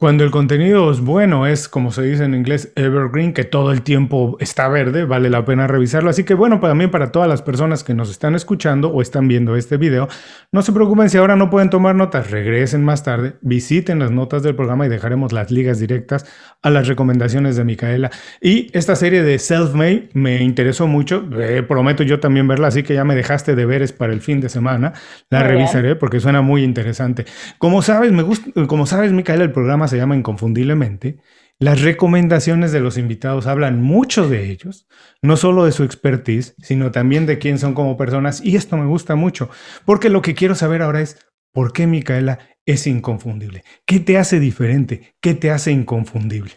Cuando el contenido es bueno, es como se dice en inglés evergreen, que todo el tiempo está verde, vale la pena revisarlo. Así que bueno, también para todas las personas que nos están escuchando o están viendo este video, no se preocupen si ahora no pueden tomar notas, regresen más tarde, visiten las notas del programa y dejaremos las ligas directas a las recomendaciones de Micaela. Y esta serie de Self-Made me interesó mucho, eh, prometo yo también verla, así que ya me dejaste deberes para el fin de semana, la revisaré porque suena muy interesante. Como sabes, me gusta, como sabes, Micaela, el programa se llama Inconfundiblemente, las recomendaciones de los invitados hablan mucho de ellos, no solo de su expertise, sino también de quién son como personas. Y esto me gusta mucho, porque lo que quiero saber ahora es por qué Micaela es inconfundible. ¿Qué te hace diferente? ¿Qué te hace inconfundible?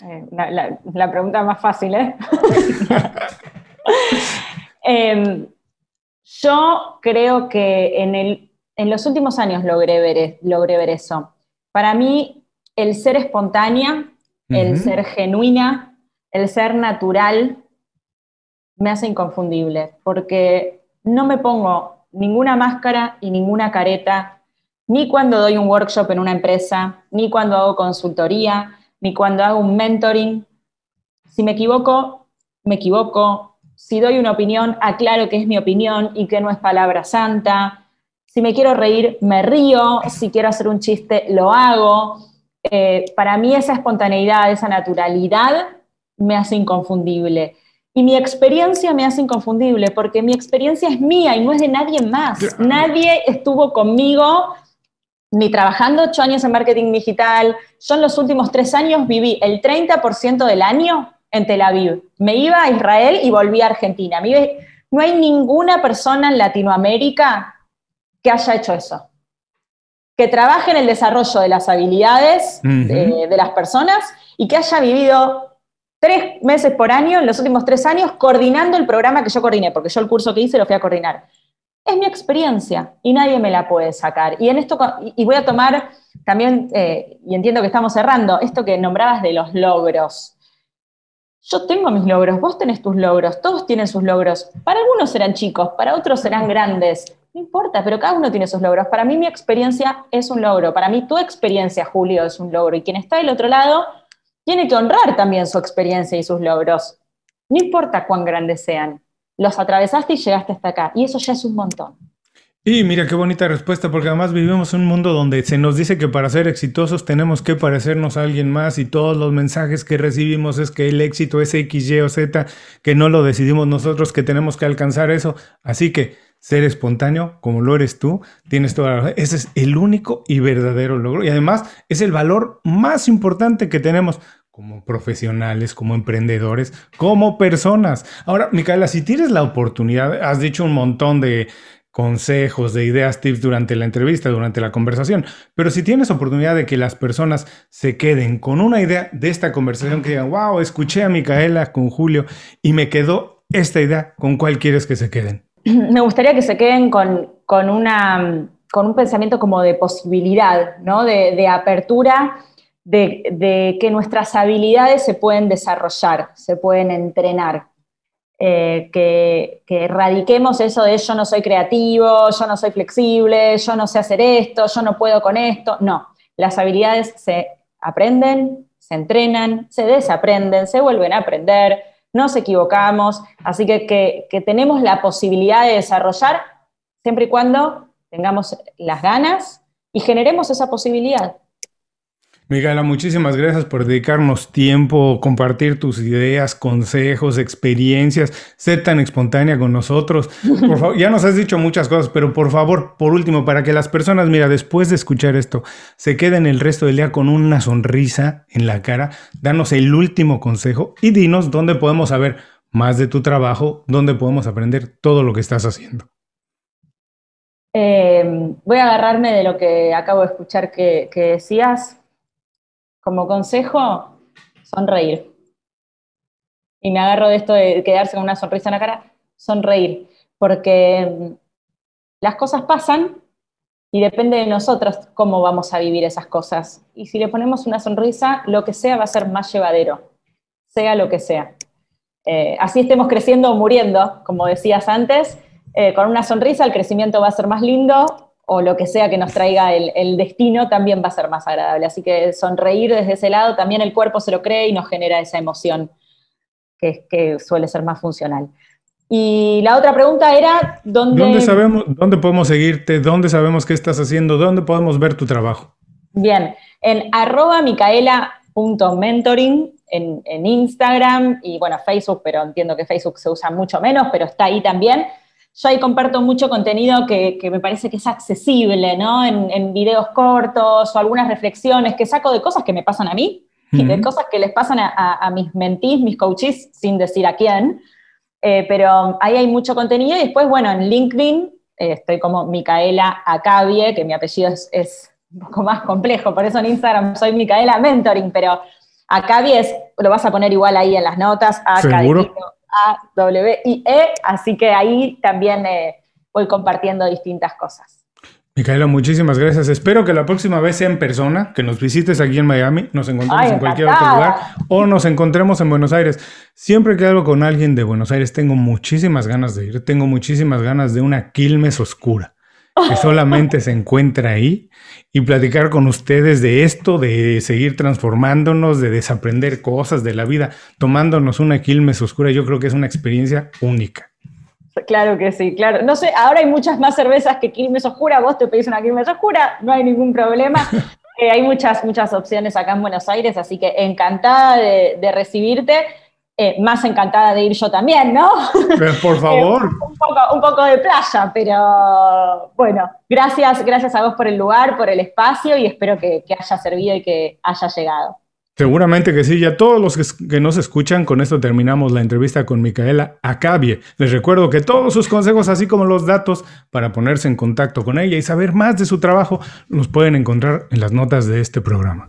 Eh, la, pregunta más fácil, ¿eh? Em, yo creo que en, el, en los últimos años logré ver, logré ver eso. Para mí, el ser espontánea, el ser genuina, el ser natural, me hace inconfundible, porque no me pongo ninguna máscara y ninguna careta, ni cuando doy un workshop en una empresa, ni cuando hago consultoría, ni cuando hago un mentoring. Si me equivoco, me equivoco. Si doy una opinión, aclaro que es mi opinión y que no es palabra santa. Si me quiero reír, me río. Si quiero hacer un chiste, lo hago. Eh, para mí esa espontaneidad, esa naturalidad me hace inconfundible. Y mi experiencia me hace inconfundible porque mi experiencia es mía y no es de nadie más. Nadie estuvo conmigo ni trabajando ocho años en marketing digital. Yo en los últimos tres años viví el 30% del año en Tel Aviv. Me iba a Israel y volví a Argentina. No hay ninguna persona en Latinoamérica que haya hecho eso. Que trabaje en el desarrollo de las habilidades de, las personas y que haya vivido tres meses por año, en los últimos tres años, coordinando el programa que yo coordiné, porque yo el curso que hice lo fui a coordinar. Es mi experiencia y nadie me la puede sacar. Y en esto, y voy a tomar también, eh, y entiendo que estamos cerrando, esto que nombrabas de los logros. Yo tengo mis logros, vos tenés tus logros, todos tienen sus logros. Para algunos serán chicos, para otros serán grandes, no importa, pero cada uno tiene sus logros. Para mí mi experiencia es un logro. Para mí tu experiencia, Julio, es un logro. Y quien está del otro lado tiene que honrar también su experiencia y sus logros. No importa cuán grandes sean. Los atravesaste y llegaste hasta acá. Y eso ya es un montón. Y mira qué bonita respuesta, porque además vivimos un mundo donde se nos dice que para ser exitosos tenemos que parecernos a alguien más y todos los mensajes que recibimos es que el éxito es X, Y o Z, que no lo decidimos nosotros, que tenemos que alcanzar eso. Así que ser espontáneo como lo eres tú, tienes toda la Ese es el único y verdadero logro. Y además es el valor más importante que tenemos como profesionales, como emprendedores, como personas. Ahora, Micaela, si tienes la oportunidad, has dicho un montón de consejos, de ideas, tips durante la entrevista, durante la conversación, pero si tienes oportunidad de que las personas se queden con una idea de esta conversación, que digan, wow, escuché a Micaela con Julio y me quedó esta idea, ¿con cuál quieres que se queden? me gustaría que se queden con, una, con un pensamiento como de posibilidad, ¿no? de, apertura, de, que nuestras habilidades se pueden desarrollar, se pueden entrenar. Eh, que, que, erradiquemos eso de yo no soy creativo, yo no soy flexible, yo no sé hacer esto, yo no puedo con esto. No, las habilidades se aprenden, se entrenan, se desaprenden, se vuelven a aprender nos equivocamos, así que, que, tenemos la posibilidad de desarrollar siempre y cuando tengamos las ganas y generemos esa posibilidad. Miguela, muchísimas gracias por dedicarnos tiempo, compartir tus ideas, consejos, experiencias, ser tan espontánea con nosotros. Ya nos has dicho muchas cosas, pero por favor, por último, para que las personas, mira, después de escuchar esto, se queden el resto del día con una sonrisa en la cara, danos el último consejo y dinos dónde podemos saber más de tu trabajo, dónde podemos aprender todo lo que estás haciendo. Eh, voy a agarrarme de lo que acabo de escuchar que decías como consejo, sonreír. Y me agarro de esto de quedarse con una sonrisa en la cara, sonreír, porque mm, las cosas pasan y depende de nosotros cómo vamos a vivir esas cosas. Y si le ponemos una sonrisa, lo que sea va a ser más llevadero, sea lo que sea. eh, así estemos creciendo o muriendo, como decías antes, eh, con una sonrisa el crecimiento va a ser más lindo o lo que sea que nos traiga el, destino también va a ser más agradable. Así que sonreír desde ese lado, también el cuerpo se lo cree y nos genera esa emoción que, que suele ser más funcional. Y la otra pregunta era, ¿dónde... ¿Dónde, sabemos, ¿Dónde podemos seguirte? ¿Dónde sabemos qué estás haciendo? ¿Dónde podemos ver tu trabajo? Bien, en arroba micaela.mentoring en, en Instagram y bueno, Facebook, pero entiendo que Facebook se usa mucho menos, pero está ahí también. Yo ahí comparto mucho contenido que, me parece que es accesible, ¿no? En, videos cortos o algunas reflexiones que saco de cosas que me pasan a mí y de cosas que les pasan a, mis mentís, mis coaches, sin decir a quién. Eh, pero ahí hay mucho contenido y después, bueno, en LinkedIn eh, estoy como Micaela Acabie, que mi apellido es, un poco más complejo, por eso en Instagram soy Micaela Mentoring, pero Acabie es, lo vas a poner igual ahí en las notas, ¿Seguro? A-W-I-E, así que ahí también eh, voy compartiendo distintas cosas. Micaela, muchísimas gracias. Espero que la próxima vez sea en persona, que nos visites aquí en Miami, nos encontremos en cualquier otro lugar o nos encontremos en Buenos Aires. Siempre que hablo con alguien de Buenos Aires tengo muchísimas ganas de ir, tengo muchísimas ganas de una Quilmes oscura que solamente se encuentra ahí y platicar con ustedes de esto, de seguir transformándonos, de desaprender cosas de la vida, tomándonos una Quilmes oscura. Yo creo que es una experiencia única. Claro que sí, claro. No sé, ahora hay muchas más cervezas que Quilmes Oscura. Vos te pedís una Quilmes Oscura, no hay ningún problema. Eh, hay muchas, muchas opciones acá en Buenos Aires, así que encantada de recibirte. Eh, más encantada de ir yo también, ¿no? por favor. un, poco, de playa, pero bueno, gracias, gracias a vos por el lugar, por el espacio y espero que, haya servido y que haya llegado. Seguramente que sí, ya todos los que, que, nos escuchan, con esto terminamos la entrevista con Micaela Acabie. Les recuerdo que todos sus consejos, así como los datos para ponerse en contacto con ella y saber más de su trabajo, los pueden encontrar en las notas de este programa.